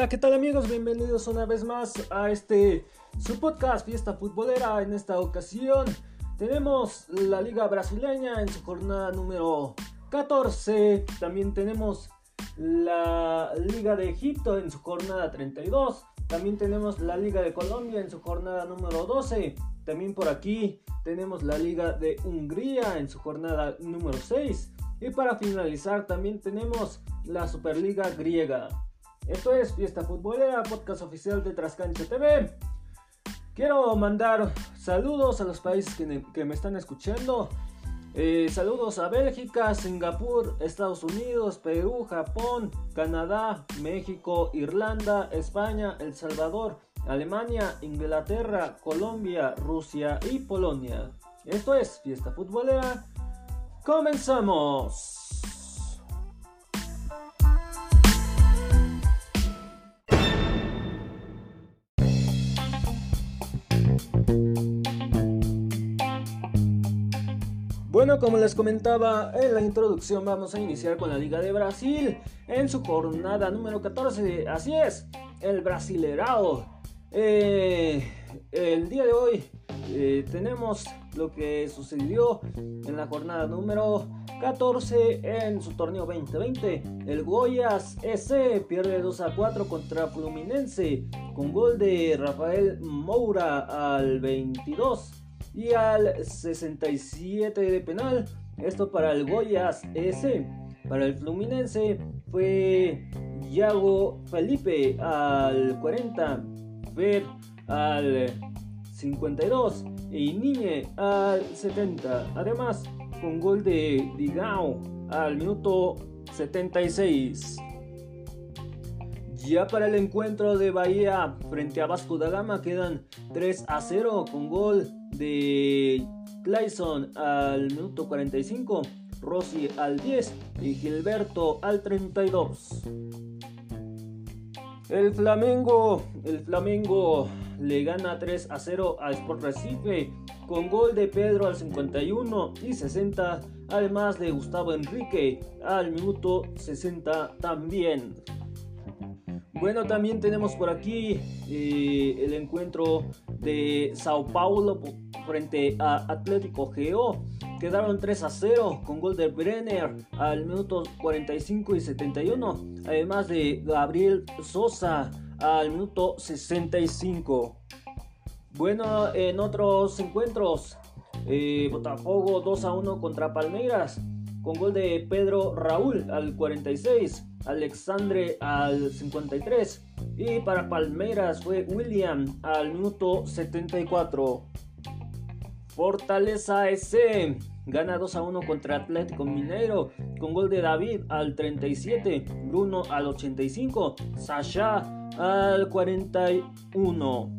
Hola, ¿qué tal amigos? Bienvenidos una vez más a este su podcast Fiesta Futbolera. En esta ocasión tenemos la Liga Brasileña en su jornada número 14. También tenemos la Liga de Egipto en su jornada 32. También tenemos la Liga de Colombia en su jornada número 12. También por aquí tenemos la Liga de Hungría en su jornada número 6. Y para finalizar también tenemos la Superliga griega. Esto es Fiesta Futbolera, podcast oficial de Trascancha TV. Quiero mandar saludos a los países que, me están escuchando. Eh, saludos a Bélgica, Singapur, Estados Unidos, Perú, Japón, Canadá, México, Irlanda, España, El Salvador, Alemania, Inglaterra, Colombia, Rusia y Polonia. Esto es Fiesta Futbolera. ¡Comenzamos! Bueno, como les comentaba en la introducción, vamos a iniciar con la Liga de Brasil en su jornada número 14. Así es, el Brasilerao. Eh, el día de hoy eh, tenemos lo que sucedió en la jornada número 14 en su torneo 2020. El Goyas S pierde 2 a 4 contra Fluminense con gol de Rafael Moura al 22 y al 67 de penal. Esto para el Goyas S. Para el Fluminense fue Yago Felipe al 40, Fer al 52 y Niñe al 70. Además, con gol de Digao al minuto 76. Ya para el encuentro de Bahía frente a Vasco da Gama quedan 3 a 0 con gol de Clayson al minuto 45, Rossi al 10 y Gilberto al 32. El Flamengo, el Flamengo le gana 3 a 0 a Sport Recife con gol de Pedro al 51 y 60, además de Gustavo Enrique al minuto 60 también. Bueno, también tenemos por aquí eh, el encuentro de Sao Paulo frente a Atlético Geo. Quedaron 3 a 0 con gol de Brenner al minuto 45 y 71, además de Gabriel Sosa al minuto 65. Bueno, en otros encuentros, eh, Botafogo 2 a 1 contra Palmeiras con gol de Pedro Raúl al 46, Alexandre al 53 y para Palmeiras fue William al minuto 74. Fortaleza S gana 2 a 1 contra Atlético Mineiro con gol de David al 37, Bruno al 85, Sasha al 41.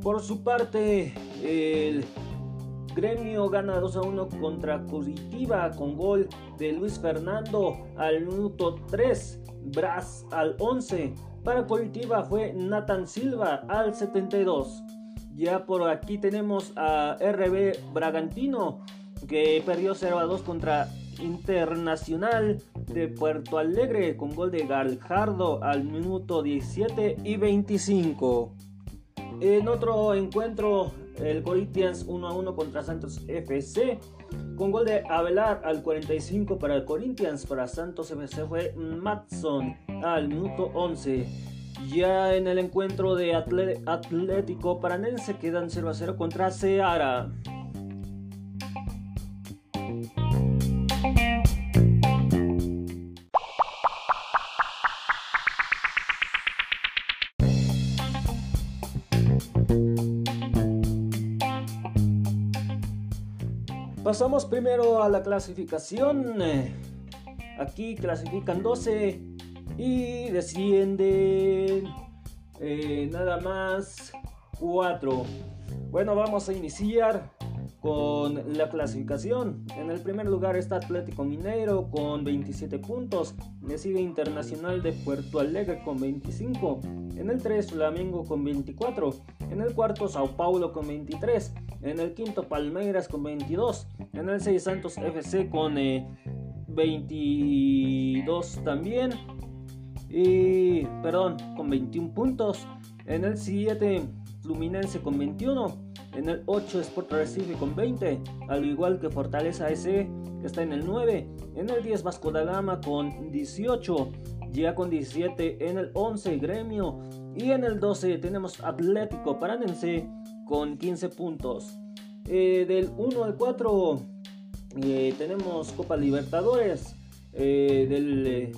Por su parte, el Gremio gana 2 a 1 contra Curitiba con gol de Luis Fernando al minuto 3, Bras al 11. Para Curitiba fue Nathan Silva al 72. Ya por aquí tenemos a RB Bragantino que perdió 0 a 2 contra Internacional de Puerto Alegre con gol de Galjardo al minuto 17 y 25. En otro encuentro el Corinthians 1 a 1 contra Santos FC. Con gol de Avelar al 45 para el Corinthians. Para Santos FC fue Matson al minuto 11. Ya en el encuentro de Atlético Paranense quedan 0 a 0 contra Seara. Pasamos primero a la clasificación. Aquí clasifican 12 y descienden eh, nada más 4. Bueno, vamos a iniciar con la clasificación. En el primer lugar está Atlético Mineiro con 27 puntos. Le sigue Internacional de Puerto Alegre con 25. En el 3 Flamengo con 24. En el cuarto Sao Paulo con 23. En el quinto Palmeiras con 22. En el 6 Santos FC con 22 eh, también. y perdón, con 21 puntos. En el 7 Fluminense con 21. En el 8 Sport Recife con 20, al igual que Fortaleza S que está en el 9. En el 10 Vasco da Gama con 18, ya con 17 en el 11 Gremio y en el 12 tenemos Atlético Paranense con 15 puntos. Eh, del 1 al 4 eh, tenemos Copa Libertadores. Eh, del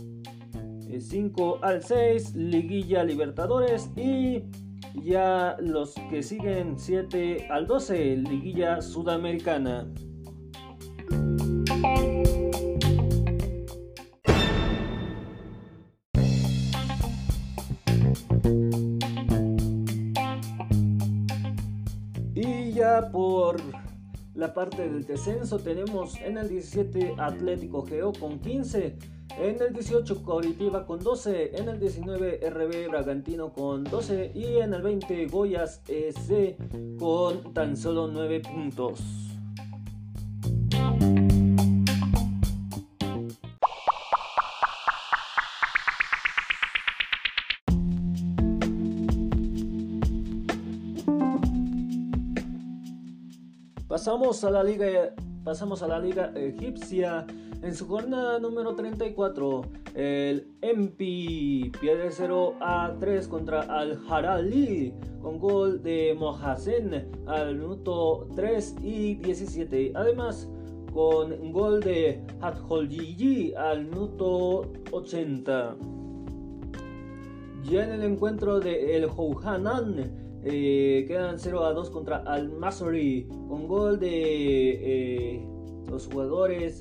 5 al 6 Liguilla Libertadores y ya los que siguen 7 al 12 Liguilla Sudamericana. Y ya por la parte del descenso tenemos en el 17 Atlético Geo con 15, en el 18 Coritiba con 12, en el 19 RB Bragantino con 12 y en el 20 Goyas EC con tan solo 9 puntos. Pasamos a la liga, pasamos a la liga egipcia. En su jornada número 34, el MP pierde 0 a 3 contra Al Harali con gol de Mohasen al minuto 3 y 17. Además, con gol de Hadholjiji al minuto 80. Ya en el encuentro de El Houhanan eh, quedan 0 a 2 contra Al Masri con gol de eh, los jugadores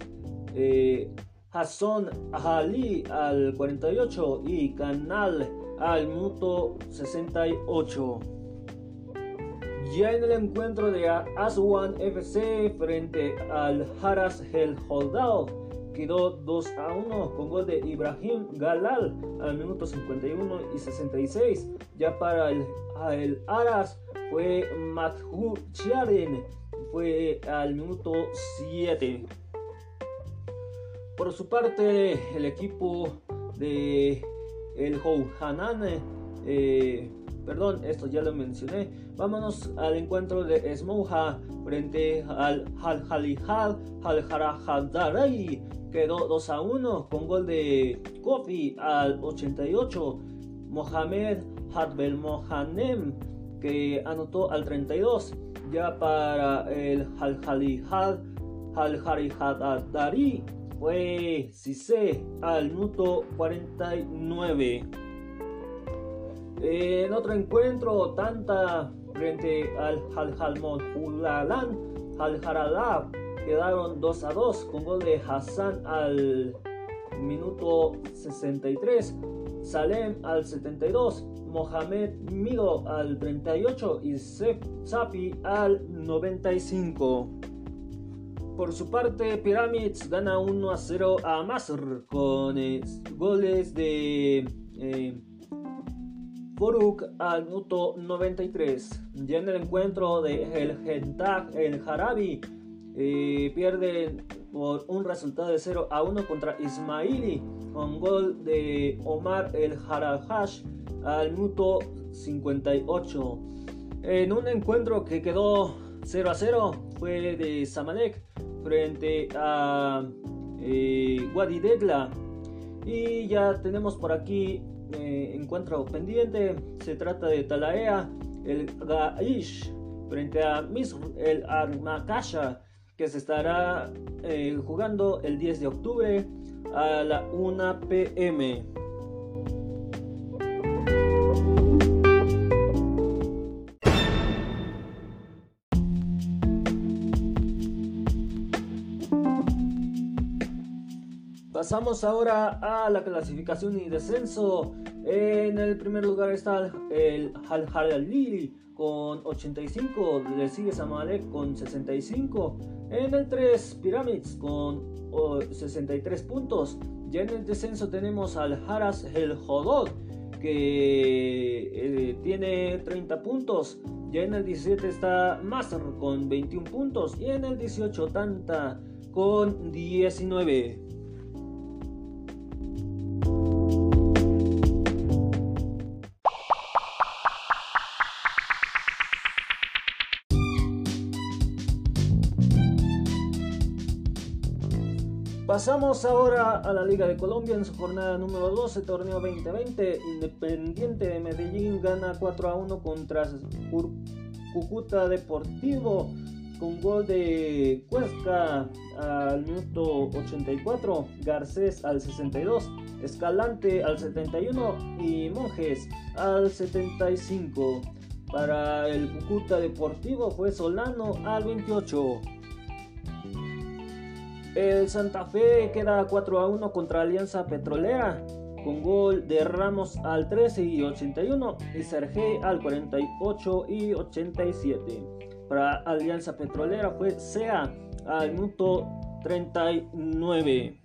eh, Hassan Ali al 48 y Canal al minuto 68. Ya en el encuentro de Aswan FC frente al Haras El Holdao quedó 2 a 1 con gol de Ibrahim Galal al minuto 51 y 66. Ya para el, el Aras fue Mathu fue al minuto 7. Por su parte, el equipo de el Houhanan, eh, perdón, esto ya lo mencioné. Vámonos al encuentro de Smouha frente al Al Halihal Al Harahadarai quedó 2 a 1 con gol de Kofi al 88. Mohamed Hadbel Mohanem que anotó al 32. Ya para el Al Halihal Al Harihadari fue Cisse al minuto 49. En otro encuentro, Tanta frente al Al Halmon Al quedaron 2 a 2 con gol de Hassan al minuto 63, Salem al 72, Mohamed Mido al 38 y Sapi al 95. Por su parte, Pyramids gana 1 a 0 a Masr con goles de eh, al minuto 93. Ya en el encuentro de El Gentag, el Harabi eh, pierde por un resultado de 0 a 1 contra Ismaili con gol de Omar El Harajash al minuto 58. En un encuentro que quedó 0 a 0 fue de Samalek frente a eh, Guadidegla. Y ya tenemos por aquí eh, encuentro pendiente. Se trata de Talaea, el Gaish frente a Misr, el Armakasha que se estará eh, jugando el 10 de octubre a la 1 pm. Pasamos ahora a la clasificación y descenso. En el primer lugar está el Al Halali con 85, le sigue Samalek con 65, en el 3 Pyramids con 63 puntos, ya en el descenso tenemos al Haras El que eh, tiene 30 puntos, ya en el 17 está Master con 21 puntos. Y en el 18 Tanta con 19. Pasamos ahora a la Liga de Colombia en su jornada número 12, torneo 2020. Independiente de Medellín gana 4 a 1 contra Cúcuta Deportivo con gol de Cuesca al minuto 84, Garcés al 62, Escalante al 71 y Monjes al 75. Para el Cúcuta Deportivo fue Solano al 28. El Santa Fe queda 4 a 1 contra Alianza Petrolera con gol de Ramos al 13 y 81 y Sergei al 48 y 87. Para Alianza Petrolera fue SEA al minuto 39.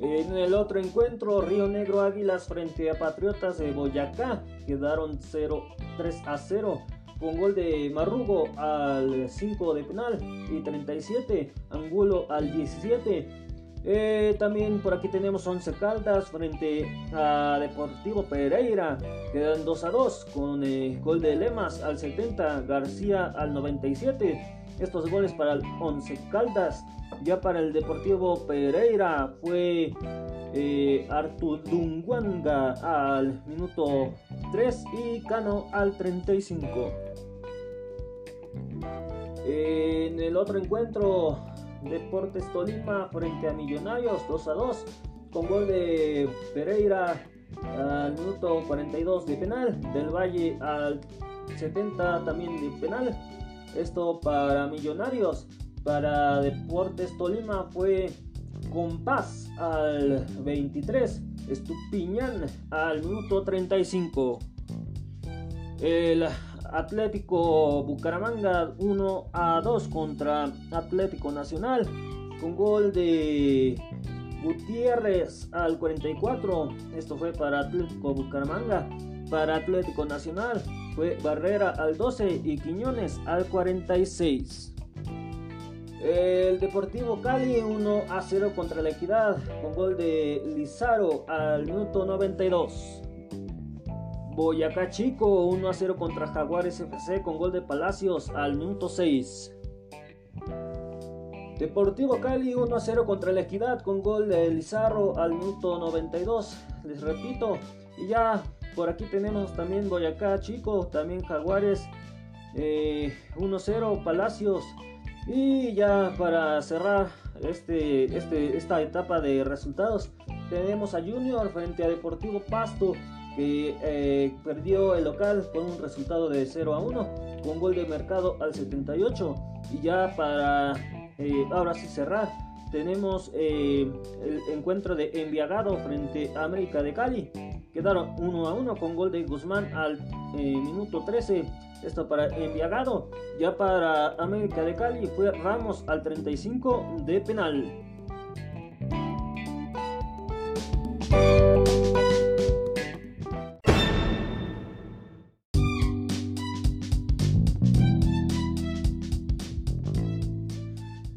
En el otro encuentro, Río Negro Águilas frente a Patriotas de Boyacá quedaron 0, 3 a 0 con gol de Marrugo al 5 de penal y 37, Angulo al 17. Eh, también por aquí tenemos 11 Caldas frente a Deportivo Pereira, quedan 2 a 2 con eh, gol de Lemas al 70, García al 97. Estos goles para el 11 Caldas. Ya para el Deportivo Pereira fue eh, Artur Dunguanga al minuto 3 y Cano al 35. En el otro encuentro, Deportes Tolima frente a Millonarios 2 a 2 con gol de Pereira al minuto 42 de penal, del Valle al 70 también de penal. Esto para Millonarios, para Deportes Tolima fue Compás al 23, Estupiñán al minuto 35. El Atlético Bucaramanga 1 a 2 contra Atlético Nacional con gol de Gutiérrez al 44. Esto fue para Atlético Bucaramanga. Para Atlético Nacional fue Barrera al 12 y Quiñones al 46. El Deportivo Cali 1 a 0 contra la Equidad con gol de Lizaro al minuto 92. Boyacá Chico 1 a 0 contra Jaguares FC con gol de Palacios al minuto 6. Deportivo Cali 1 a 0 contra la Equidad con gol de Lizarro al minuto 92. Les repito, y ya por aquí tenemos también Boyacá Chico, también Jaguares 1 eh, 0 Palacios. Y ya para cerrar este, este, esta etapa de resultados, tenemos a Junior frente a Deportivo Pasto que eh, perdió el local con un resultado de 0 a 1 con gol de mercado al 78 y ya para eh, ahora sí cerrar tenemos eh, el encuentro de Enviagado frente a América de Cali. Quedaron 1 a 1 con gol de Guzmán al minuto 13 esto para Enviagado. Ya para América de Cali fue Ramos al 35 de penal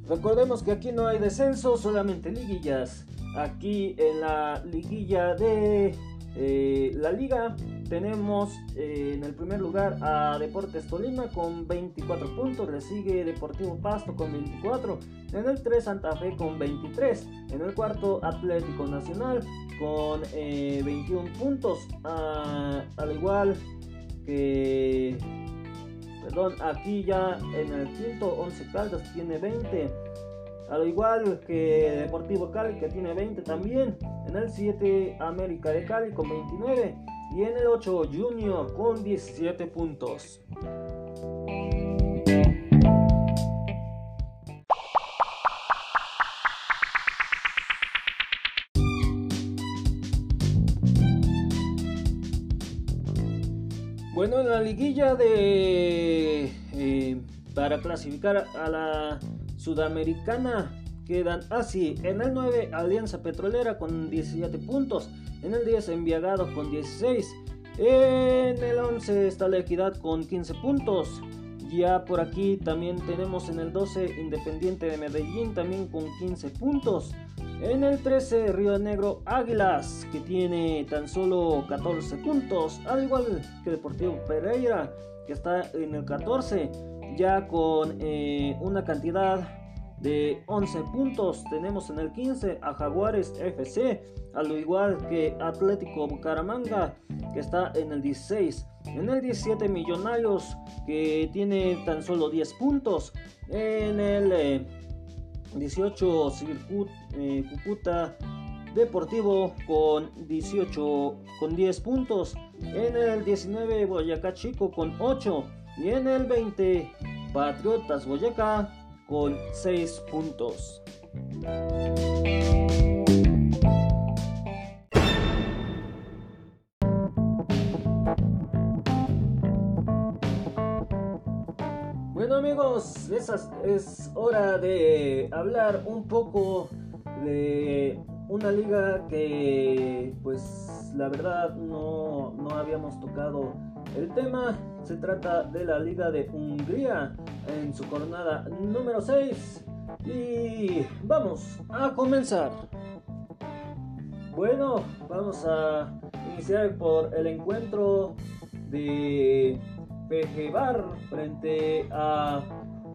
Recordemos que aquí no hay descenso, solamente liguillas. Aquí en la liguilla de eh, la liga tenemos eh, en el primer lugar a Deportes Tolima con 24 puntos, le sigue Deportivo Pasto con 24, en el 3 Santa Fe con 23, en el cuarto Atlético Nacional con 21 eh, puntos, ah, al igual que perdón, aquí ya en el quinto 11 Caldas tiene 20. Al igual que Deportivo Cali que tiene 20 también. En el 7 América de Cali con 29. Y en el 8 Junior con 17 puntos. Bueno, en la liguilla de eh, para clasificar a la sudamericana quedan así. En el 9 Alianza Petrolera con 17 puntos. En el 10 Enviagado con 16. En el 11 está la Equidad con 15 puntos. Ya por aquí también tenemos en el 12 Independiente de Medellín también con 15 puntos. En el 13 Río Negro Águilas que tiene tan solo 14 puntos. Al igual que Deportivo Pereira que está en el 14 ya con eh, una cantidad de 11 puntos. Tenemos en el 15 a Jaguares FC, al igual que Atlético Bucaramanga, que está en el 16. En el 17 Millonarios, que tiene tan solo 10 puntos. En el 18 Circuit eh, Deportivo con 18 con 10 puntos. En el 19 Boyacá Chico con 8. Y en el 20 Patriotas Boyacá con 6 puntos. Amigos, es hora de hablar un poco de una liga que pues la verdad no, no habíamos tocado el tema. Se trata de la Liga de Hungría en su jornada número 6. Y vamos a comenzar. Bueno, vamos a iniciar por el encuentro de Pejebar frente a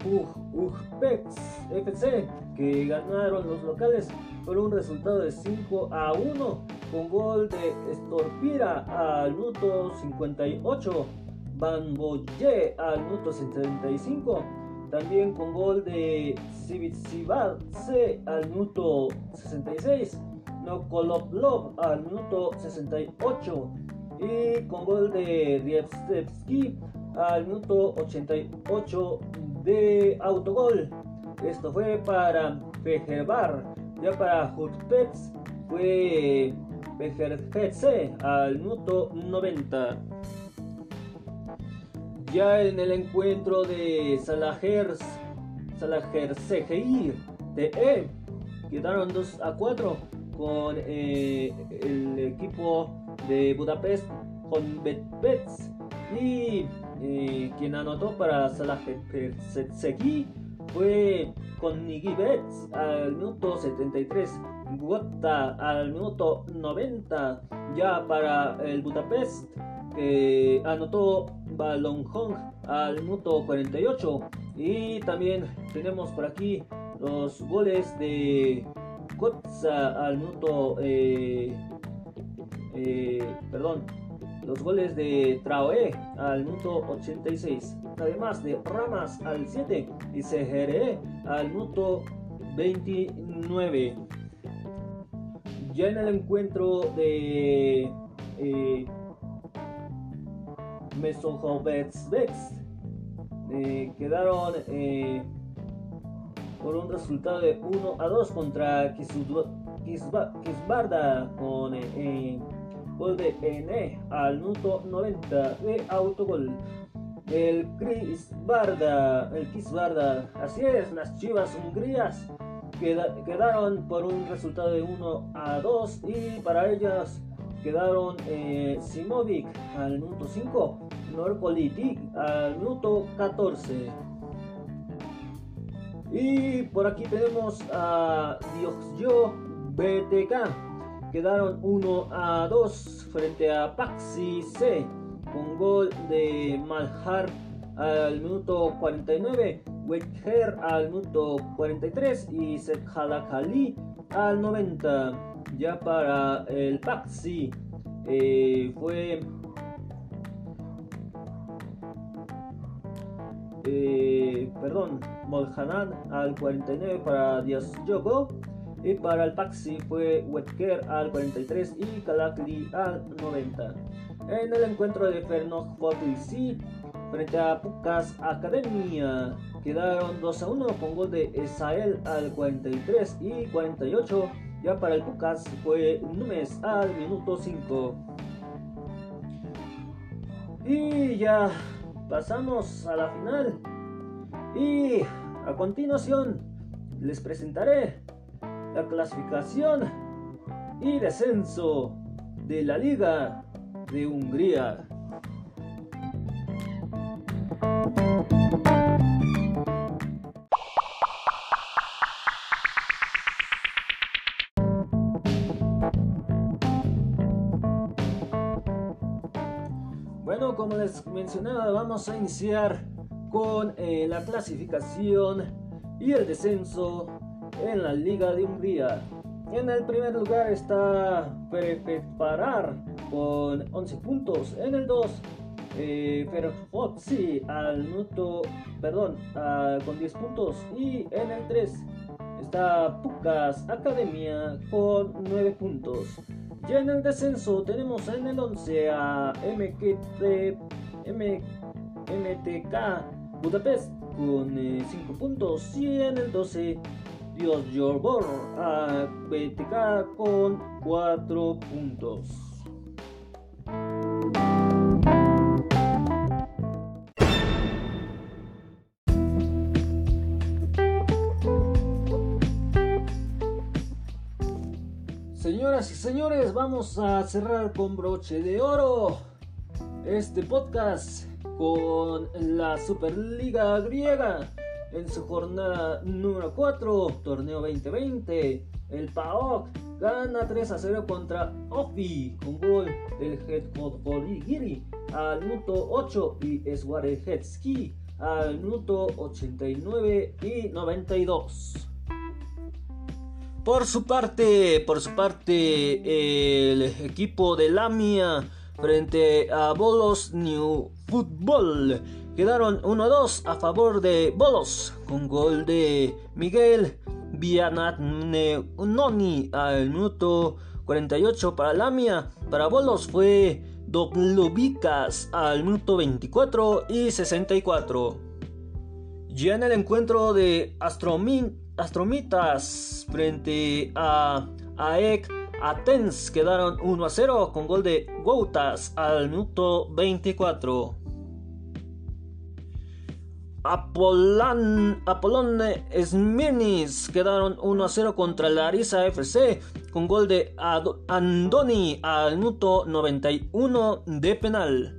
Ujpex FC que ganaron los locales por un resultado de 5 a 1 con gol de Estorpira al minuto 58, Van Boye al minuto 75, también con gol de C al minuto 66, Nokoloplov al minuto 68 y con gol de Rievstevski al minuto 88 de autogol. Esto fue para Pejebar ya para Hurtpets fue Bejerjetse al minuto 90. Ya en el encuentro de Salahers CGI de E, quedaron 2 a 4 con eh, el equipo de Budapest con Betbets y eh, quien anotó para Salahers CGI fue con Betts al minuto 73, Guata al minuto 90, ya para el Budapest, anotó Balon Hong al minuto 48. Y también tenemos por aquí los goles de Kotza al minuto. Eh, eh, perdón, los goles de Traoe al minuto 86 además de Ramas al 7 y CGRE al minuto 29. Ya en el encuentro de eh, eh, quedaron eh, por un resultado de 1 a 2 contra Kisbarda con eh, de N al minuto 90 de autogol. El Chris Barda, el Chris Barda, así es, las Chivas Hungrías quedaron por un resultado de 1 a 2 y para ellas quedaron eh, Simovic al minuto 5, Norpolitik al minuto 14. Y por aquí tenemos a Diosyo BTK, quedaron 1 a 2 frente a Paxi C con gol de Malhar al minuto 49, Wecher al minuto 43 y Sekhalakali al 90. Ya para el Paxi eh, fue eh, perdón, Molhanan al 49 para Diaz Yogo y para el Paxi fue Wetker al 43 y Kalakli al 90 en el encuentro de Fernand C frente a Pucas Academia. Quedaron 2 a 1 con gol de Esael al 43 y 48. Ya para el Pucas fue Núñez al minuto 5. Y ya pasamos a la final. Y a continuación les presentaré la clasificación y descenso de la liga de Hungría. Bueno, como les mencionaba, vamos a iniciar con eh, la clasificación y el descenso en la Liga de Hungría. En el primer lugar está Parar con 11 puntos. En el 2, eh, al minuto, perdón, con 10 puntos. Y en el 3 está Pucas Academia con 9 puntos. Ya en el descenso tenemos en el 11 a MKT, MTK Budapest con 5 eh, puntos y en el 12 Dios Jorbor a BTK con 4 puntos. Señoras y señores, vamos a cerrar con broche de oro este podcast con la Superliga griega en su jornada número 4, torneo 2020. El PAOK gana 3 a 0 contra Ofi con gol del head coach Giri al minuto 8 y Hetski al minuto 89 y 92. Por su parte, por su parte, el equipo de Lamia frente a Bolos New Football. Quedaron 1-2 a favor de Bolos con gol de Miguel Noni al minuto 48 para Lamia. Para Bolos fue Doblubicas al minuto 24 y 64. Ya en el encuentro de Astromitas frente a AEK Athens quedaron 1 a 0 con gol de Goutas al minuto 24. Apollon Smirnis quedaron 1 a 0 contra Larissa FC con gol de Andoni al minuto 91 de penal.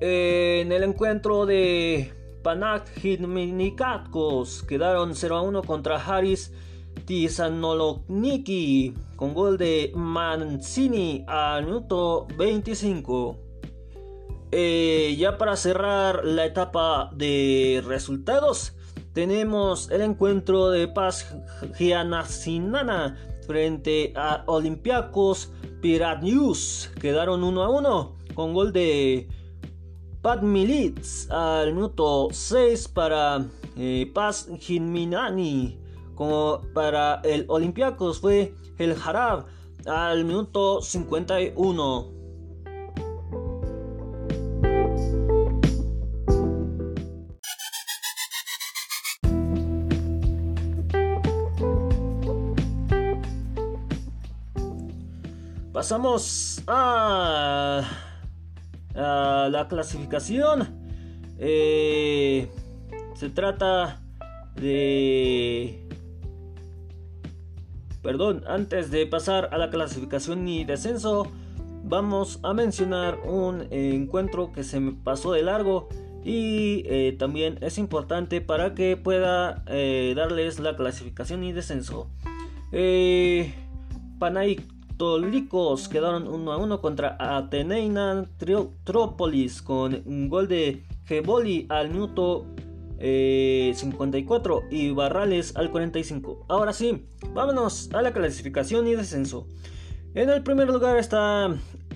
En el encuentro de Panak Hitminikatkos quedaron 0 a 1 contra Haris Tisanoloniki con gol de Mancini al minuto 25. Eh, ya para cerrar la etapa de resultados, tenemos el encuentro de Paz Gianasinana frente a Olympiacos Piratnews. Quedaron 1 a 1 con gol de Pat Militz al minuto 6 para eh, Paz Ginminani. Como para el Olympiacos fue el Harab al minuto 51. Pasamos a, la clasificación. Eh, se trata de Perdón, antes de pasar a la clasificación y descenso, vamos a mencionar un encuentro que se me pasó de largo y eh, también es importante para que pueda eh, darles la clasificación y descenso. Eh, Panaitolicos quedaron 1 a 1 contra Ateneina Trópolis con un gol de Geboli al minuto 54 eh, y Barrales al 45. Ahora sí, vámonos a la clasificación y descenso. En el primer lugar está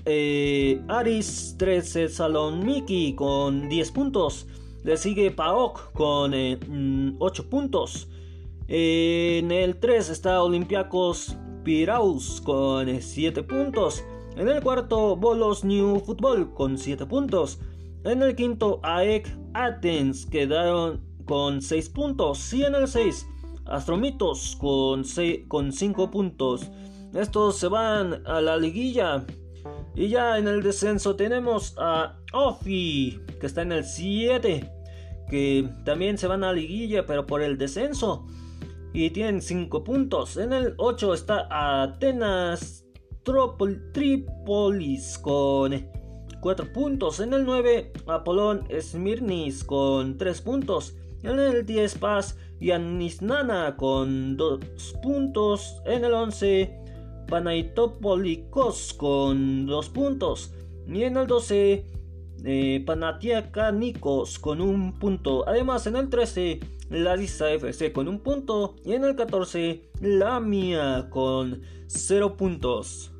eh, Aris 13 Saloniki con 10 puntos. Le sigue Paok con 8 eh, mm, puntos. en el 3 está Olympiacos Piraus con 7 puntos. En el cuarto Bolos New Football con 7 puntos. En el quinto, AEK Athens quedaron con 6 puntos. Y en el 6, Astromitos con 5 puntos. Estos se van a la liguilla. Y ya en el descenso tenemos a Ofi, que está en el 7. Que también se van a la liguilla, pero por el descenso. Y tienen 5 puntos. En el 8 está Atenas Tripolis con 4 puntos. En el 9, Apolón Smirnis con 3 puntos. En el 10, Paz Yanisnana con 2 puntos. En el 11, Panaitopolikos con 2 puntos. Y en el 12, eh, Nikos con un punto. Además, en el 13, la Lisa FC con un punto. Y en el 14, la Mía con 0 puntos.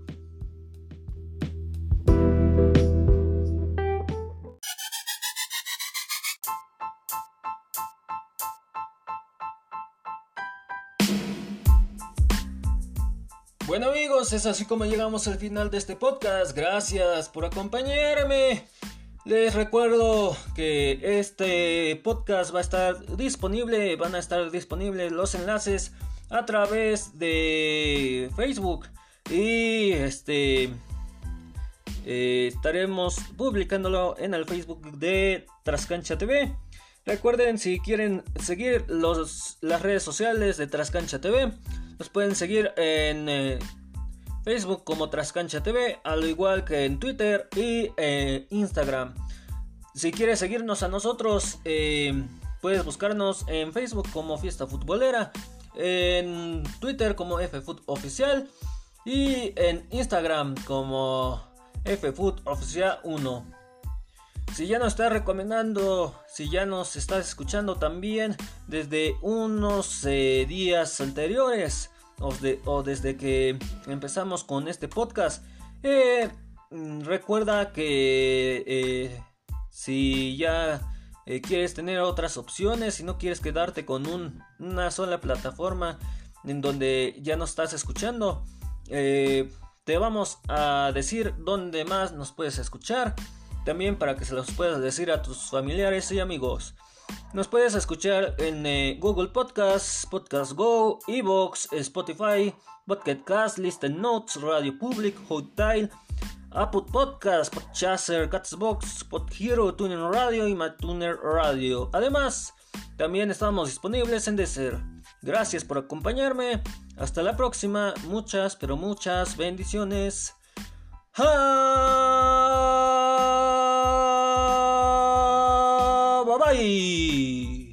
Bueno amigos, es así como llegamos al final de este podcast. Gracias por acompañarme. Les recuerdo que este podcast va a estar disponible, van a estar disponibles los enlaces a través de Facebook y este eh, estaremos publicándolo en el Facebook de Trascancha TV. Recuerden si quieren seguir los, las redes sociales de Trascancha TV, los pueden seguir en eh, Facebook como Trascancha TV, al igual que en Twitter y eh, Instagram. Si quieres seguirnos a nosotros, eh, puedes buscarnos en Facebook como Fiesta Futbolera, en Twitter como FFoot Oficial y en Instagram como FFoot Oficial 1. Si ya nos estás recomendando, si ya nos estás escuchando también desde unos días anteriores, o, desde que empezamos con este podcast, eh, mm, recuerda que eh, si ya eh, quieres tener otras opciones, si no quieres quedarte con una sola plataforma en donde ya nos estás escuchando, te vamos a decir dónde más nos puedes escuchar. También para que se los puedas decir a tus familiares y amigos. Nos puedes escuchar en eh, Google Podcasts, Podcast Go, Evox, Spotify, Podcast Listen Notes, Radio Public, Hotel, Apple Podcasts, Podchaser, Catsbox, Podhero, Tuner Radio y MyTuner Radio. Además, también estamos disponibles en Deezer. Gracias por acompañarme. Hasta la próxima. Muchas, pero muchas bendiciones. バイバイ